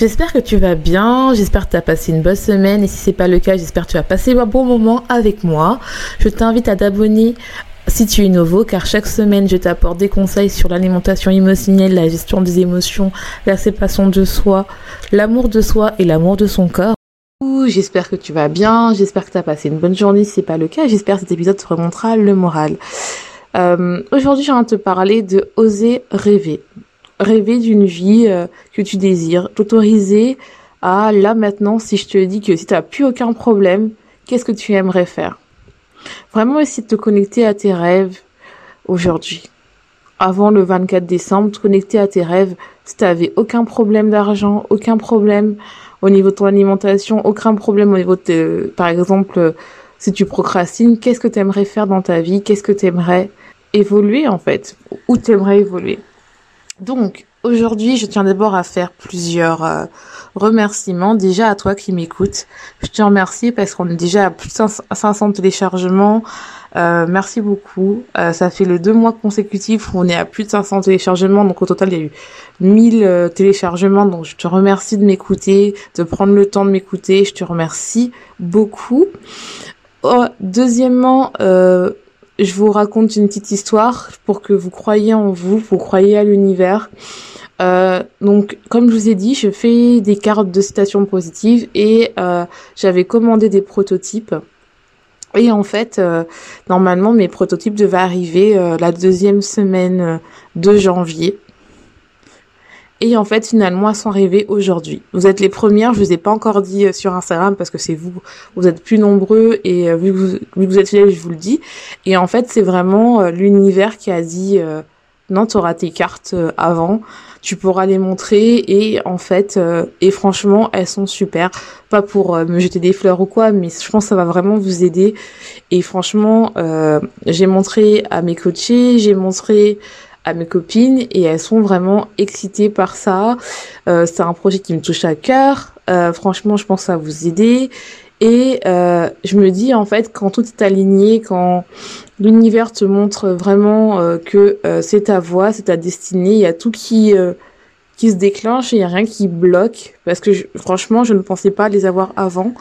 J'espère que tu vas bien, j'espère que tu as passé une bonne semaine et si c'est pas le cas, j'espère que tu vas passer un bon moment avec moi. Je t'invite à t'abonner si tu es nouveau car chaque semaine je t'apporte des conseils sur l'alimentation émotionnelle, la gestion des émotions, la séparation de soi, l'amour de soi et l'amour de son corps. J'espère que tu vas bien, j'espère que tu as passé une bonne journée si c'est pas le cas, j'espère que cet épisode te remontera le moral. Euh, Aujourd'hui, j'ai envie de te parler de oser rêver rêver d'une vie euh, que tu désires, t'autoriser à là maintenant si je te dis que si tu n'as plus aucun problème, qu'est-ce que tu aimerais faire? Vraiment essayer de te connecter à tes rêves aujourd'hui. Avant le 24 décembre, te connecter à tes rêves. Si tu n'avais aucun problème d'argent, aucun problème au niveau de ton alimentation, aucun problème au niveau de, par exemple, si tu procrastines, qu'est-ce que tu aimerais faire dans ta vie? Qu'est-ce que tu aimerais évoluer en fait? Où tu aimerais évoluer? Donc, aujourd'hui, je tiens d'abord à faire plusieurs euh, remerciements. Déjà à toi qui m'écoutes. Je te remercie parce qu'on est déjà à plus de 500 téléchargements. Euh, merci beaucoup. Euh, ça fait le deux mois consécutifs où on est à plus de 500 téléchargements. Donc au total, il y a eu 1000 téléchargements. Donc je te remercie de m'écouter, de prendre le temps de m'écouter. Je te remercie beaucoup. Deuxièmement, je vous raconte une petite histoire pour que vous croyiez en vous, vous croyez à l'univers. Euh, donc, comme je vous ai dit, je fais des cartes de citation positives et euh, j'avais commandé des prototypes. Et en fait, euh, normalement, mes prototypes devaient arriver la deuxième semaine de janvier. Et en fait, finalement, elles sont arrivées aujourd'hui. Vous êtes les premières, je vous ai pas encore dit euh, sur Instagram parce que c'est vous, vous êtes plus nombreux et euh, vu, que vous, êtes fidèles, je vous le dis. Et en fait, c'est vraiment euh, l'univers qui a dit non, tu tes cartes avant, tu pourras les montrer et en fait, et franchement, elles sont super. Pas pour me jeter des fleurs ou quoi, mais je pense que ça va vraiment vous aider. Et franchement, j'ai montré à mes coachés, j'ai montré à mes copines et elles sont vraiment excitées par ça. Euh, c'est un projet qui me touche à cœur. Euh, franchement, je pense va vous aider. Et euh, je me dis en fait quand tout est aligné, quand l'univers te montre vraiment euh, que euh, c'est ta voie, c'est ta destinée, il y a tout qui euh, qui se déclenche et il y a rien qui bloque parce que franchement je ne pensais pas les avoir avant.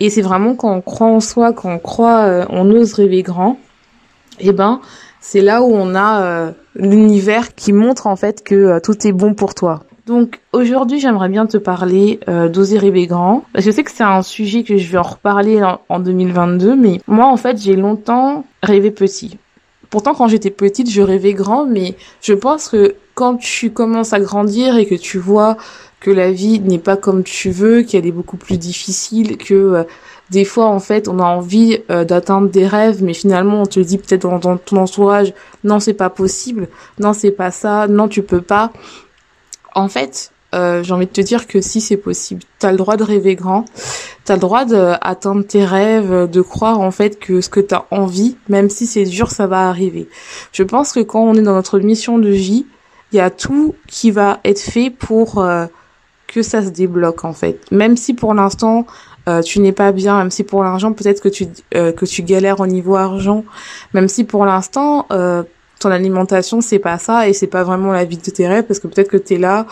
Et c'est vraiment quand on croit en soi, quand on croit, on ose rêver grand. Et eh ben c'est là où on a euh, l'univers qui montre en fait que euh, tout est bon pour toi. Donc aujourd'hui, j'aimerais bien te parler euh, rêver grand. Je sais que c'est un sujet que je vais en reparler en, en 2022, mais moi en fait, j'ai longtemps rêvé petit. Pourtant, quand j'étais petite, je rêvais grand, mais je pense que quand tu commences à grandir et que tu vois que la vie n'est pas comme tu veux, qu'elle est beaucoup plus difficile, que des fois, en fait, on a envie euh, d'atteindre des rêves, mais finalement, on te dit peut-être dans, ton entourage, non, c'est pas possible, non, c'est pas ça, non, tu peux pas. En fait, euh, j'ai envie de te dire que si c'est possible, t'as le droit de rêver grand, t'as le droit d'atteindre tes rêves, de croire en fait que ce que t'as envie, même si c'est dur, ça va arriver. Je pense que quand on est dans notre mission de vie, il y a tout qui va être fait pour euh, que ça se débloque en fait. Même si pour l'instant euh, tu n'es pas bien, même si pour l'argent peut-être que tu euh, que tu galères au niveau argent, même si pour l'instant euh, ton alimentation c'est pas ça et c'est pas vraiment la vie de tes rêves parce que peut-être que tu es là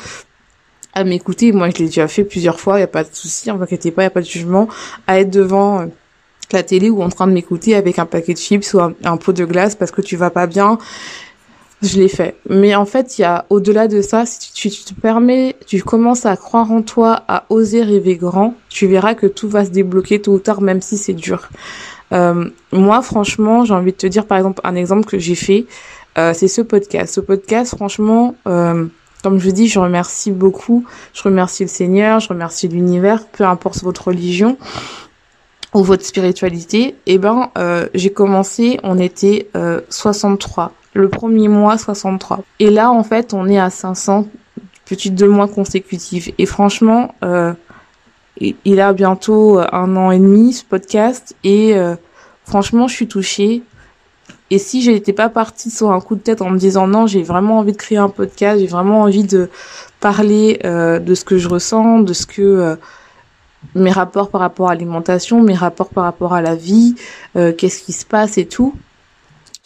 à m'écouter, moi je l'ai déjà fait plusieurs fois, il y a pas de souci, en inquiétez pas, il y a pas de jugement. À être devant la télé ou en train de m'écouter avec un paquet de chips ou un pot de glace parce que tu vas pas bien je l'ai fait. Mais en fait, il y a au-delà de ça, si tu, te permets, tu commences à croire en toi, à oser rêver grand, tu verras que tout va se débloquer tôt ou tard, même si c'est dur. moi, franchement, j'ai envie de te dire, par exemple, un exemple que j'ai fait, c'est ce podcast. Ce podcast, franchement, comme je dis, je remercie beaucoup. Je remercie le Seigneur, je remercie l'univers, peu importe votre religion ou votre spiritualité. Eh ben, euh, j'ai commencé, on était euh, 63. Le premier mois, 63. Et là, en fait, on est à 500 petits deux mois consécutifs. Et franchement, euh, il a bientôt un an et demi ce podcast. Et euh, franchement, je suis touchée. Et si je n'étais pas partie sur un coup de tête en me disant non, j'ai vraiment envie de créer un podcast, j'ai vraiment envie de parler euh, de ce que je ressens, de ce que euh, mes rapports par rapport à l'alimentation, mes rapports par rapport à la vie, euh, qu'est-ce qui se passe et tout.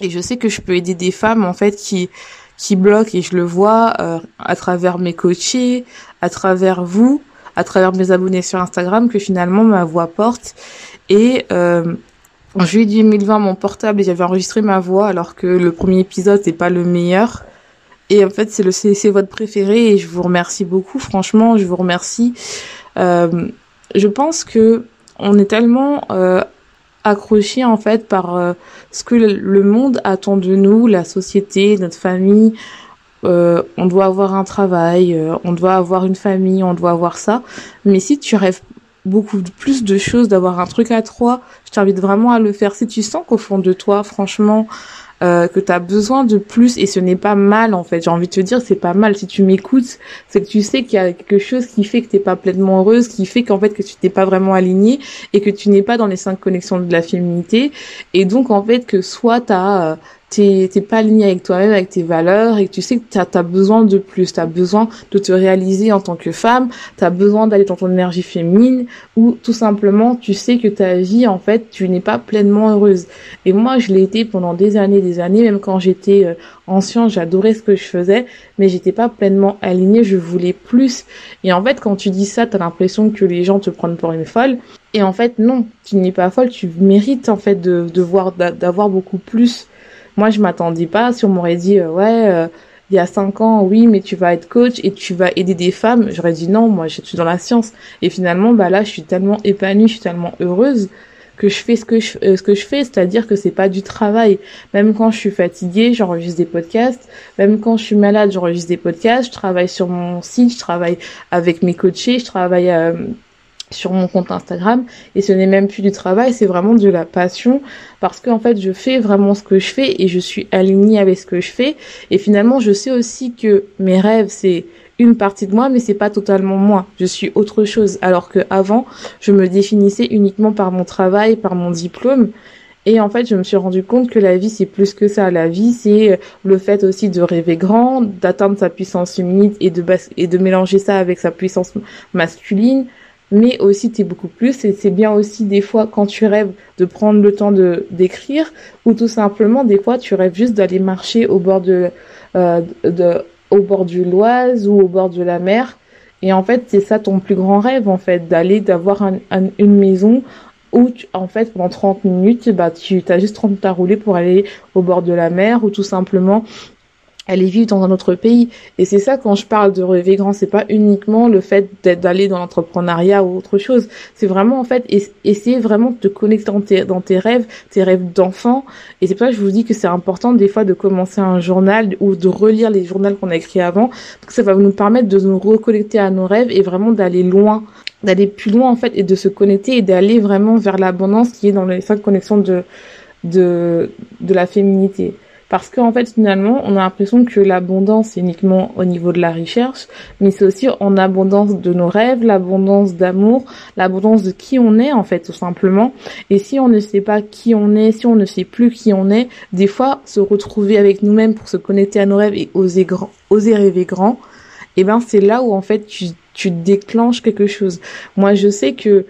Et je sais que je peux aider des femmes en fait qui qui bloquent et je le vois à travers mes coachés, à travers vous, à travers mes abonnés sur Instagram que finalement ma voix porte et en juillet 2020, mon portable, j'avais enregistré ma voix alors que le premier épisode n'est pas le meilleur. Et en fait, c'est le c'est votre préféré et je vous remercie beaucoup. Franchement, je vous remercie. Euh, je pense que on est tellement euh, accroché en fait par euh, ce que le monde attend de nous, la société, notre famille. Euh, on doit avoir un travail, euh, on doit avoir une famille, on doit avoir ça. Mais si tu rêves beaucoup plus de choses, d'avoir un truc à trois. Je t'invite vraiment à le faire. Si tu sens qu'au fond de toi, franchement, euh, que tu as besoin de plus et ce n'est pas mal en fait. J'ai envie de te dire c'est pas mal si tu m'écoutes, c'est que tu sais qu'il y a quelque chose qui fait que t'es pas pleinement heureuse, qui fait qu'en fait que tu t'es pas vraiment alignée et que tu n'es pas dans les cinq connexions de la féminité et donc en fait que soit tu as euh, t'es pas aligné avec toi-même, avec tes valeurs, et tu sais que t'as as besoin de plus, t'as besoin de te réaliser en tant que femme, t'as besoin d'aller dans ton énergie féminine, ou tout simplement tu sais que ta vie, en fait, tu n'es pas pleinement heureuse. Et moi, je l'ai été pendant des années, des années, même quand j'étais euh, ancien, j'adorais ce que je faisais, mais j'étais pas pleinement alignée, je voulais plus. Et en fait, quand tu dis ça, t'as l'impression que les gens te prennent pour une folle. Et en fait, non, tu n'es pas folle, tu mérites en fait de, de voir, d'avoir beaucoup plus moi, je m'attendais pas. Si on m'aurait dit, euh, ouais, euh, il y a cinq ans, oui, mais tu vas être coach et tu vas aider des femmes, j'aurais dit non, moi, je suis dans la science. Et finalement, bah là, je suis tellement épanouie, je suis tellement heureuse que je fais ce que je euh, ce que je fais, c'est-à-dire que c'est pas du travail. Même quand je suis fatiguée, j'enregistre des podcasts. Même quand je suis malade, j'enregistre des podcasts. Je travaille sur mon site, je travaille avec mes coachés, je travaille sur mon compte Instagram et ce n'est même plus du travail, c'est vraiment de la passion parce qu'en fait je fais vraiment ce que je fais et je suis alignée avec ce que je fais. Et finalement je sais aussi que mes rêves c'est une partie de moi mais c'est pas totalement moi, je suis autre chose. Alors que avant je me définissais uniquement par mon travail, par mon diplôme. Et en fait, je me suis rendu compte que la vie, c'est plus que ça. La vie, c'est le fait aussi de rêver grand, d'atteindre sa puissance féminine et de, et de mélanger ça avec sa puissance masculine, mais aussi tu es beaucoup plus et c'est bien aussi des fois quand tu rêves de prendre le temps de d'écrire ou tout simplement des fois tu rêves juste d'aller marcher au bord de, euh, de au bord du Loise ou au bord de la mer. Et en fait c'est ça ton plus grand rêve en fait d'aller d'avoir un, une maison où en fait pendant 30 minutes bah tu as juste 30 minutes à rouler pour aller au bord de la mer ou tout simplement elle est vivre dans un autre pays. Et c'est ça quand je parle de rêver grand, c'est pas uniquement le fait d'aller dans l'entrepreneuriat ou autre chose. C'est vraiment en fait essayer vraiment de te connecter dans tes, dans tes rêves, tes rêves d'enfant. Et c'est pour ça que je vous dis que c'est important des fois de commencer un journal ou de relire les journaux qu'on a écrits avant, parce que ça va nous permettre de nous reconnecter à nos rêves et vraiment d'aller loin d'aller plus loin en fait et de se connecter et d'aller vraiment vers l'abondance qui est dans les cinq connexions de de de la féminité. Parce qu'en fait, finalement, on a l'impression que l'abondance est uniquement au niveau de la recherche, mais c'est aussi en abondance de nos rêves, l'abondance d'amour, l'abondance de qui on est, en fait, tout simplement. Et si on ne sait pas qui on est, si on ne sait plus qui on est, des fois, se retrouver avec nous-mêmes pour se connecter à nos rêves et oser oser rêver grand, et eh ben, c'est là où, en fait, tu, tu déclenches quelque chose. Moi, je sais que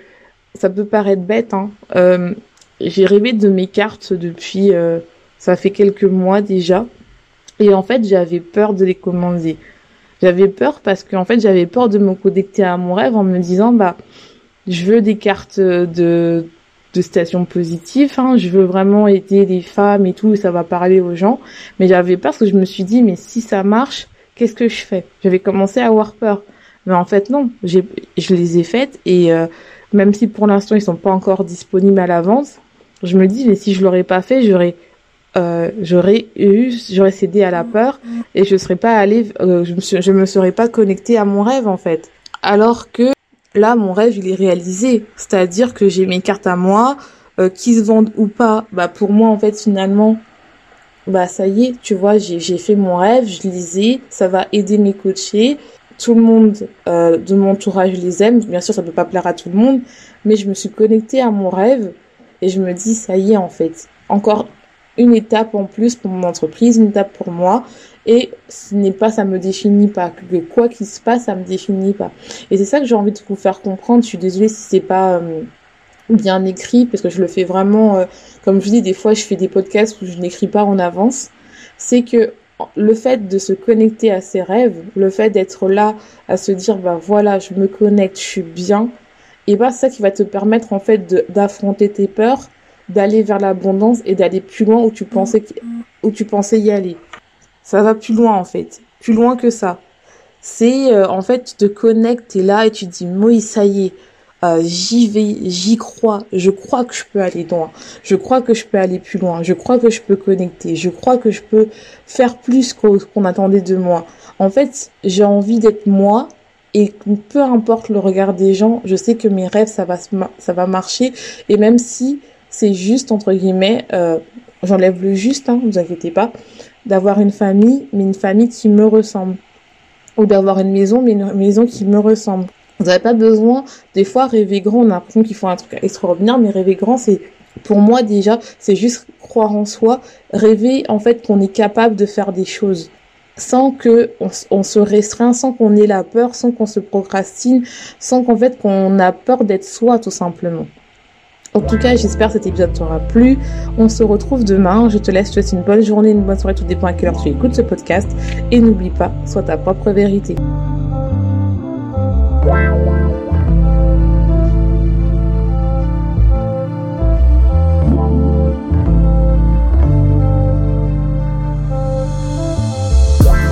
ça peut paraître bête, hein. Euh, j'ai rêvé de mes cartes depuis, euh, ça fait quelques mois déjà. Et en fait, j'avais peur de les commander. J'avais peur parce qu'en fait, j'avais peur de me connecter à mon rêve en me disant, bah, je veux des cartes de, de station positive, hein, je veux vraiment aider les femmes et tout, et ça va parler aux gens. Mais j'avais peur parce que je me suis dit, mais si ça marche, qu'est-ce que je fais? J'avais commencé à avoir peur. Mais en fait, non, je les ai faites et euh, même si pour l'instant ils sont pas encore disponibles à la vente, Je me dis, mais si je l'aurais pas fait, j'aurais euh, j'aurais eu, j'aurais cédé à la peur et je serais pas allée, euh, je, me serais pas connectée à mon rêve en fait. Alors que là, mon rêve il est réalisé, c'est-à-dire que j'ai mes cartes à moi, euh, qui se vendent ou pas. Bah pour moi en fait finalement, bah ça y est, tu vois, j'ai j'ai fait mon rêve, je lisais, ça va aider mes coachés. Tout le monde euh, de mon entourage les aime. Bien sûr, ça peut pas plaire à tout le monde, mais je me suis connectée à mon rêve et je me dis ça y est en fait. Encore une étape en plus pour mon entreprise, une étape pour moi. Et ce n'est pas, ça me définit pas. Que quoi qu'il se passe, ça me définit pas. Et c'est ça que j'ai envie de vous faire comprendre. Je suis désolée si c'est pas euh, bien écrit, parce que je le fais vraiment, euh, comme je dis, des fois je fais des podcasts où je n'écris pas en avance. C'est que le fait de se connecter à ses rêves, le fait d'être là, à se dire, bah voilà, je me connecte, je suis bien, et bah c'est ça qui va te permettre en fait d'affronter tes peurs d'aller vers l'abondance et d'aller plus loin où tu pensais où tu pensais y aller. Ça va plus loin en fait, plus loin que ça. C'est euh, en fait tu te connectes, là et tu dis Moïse ça y est, euh, j'y vais, j'y crois, je crois que je peux aller loin, je crois que je peux aller plus loin, je crois que je peux connecter, je crois que je peux faire plus qu'on attendait de moi. En fait, j'ai envie d'être moi et peu importe le regard des gens, je sais que mes rêves ça va ça va marcher et même si c'est juste, entre guillemets, euh, j'enlève le juste, hein, vous inquiétez pas, d'avoir une famille, mais une famille qui me ressemble. Ou d'avoir une maison, mais une maison qui me ressemble. Vous n'avez pas besoin, des fois, rêver grand, on a l'impression qu'il faut un truc extraordinaire, mais rêver grand, c'est, pour moi déjà, c'est juste croire en soi, rêver en fait qu'on est capable de faire des choses sans que on, se restreint, sans qu'on ait la peur, sans qu'on se procrastine, sans qu'en fait qu'on a peur d'être soi tout simplement. En tout cas, j'espère que cet épisode t'aura plu. On se retrouve demain. Je te laisse, je te souhaite une bonne journée, une bonne soirée, tout dépend à quelle heure tu écoutes ce podcast. Et n'oublie pas, sois ta propre vérité.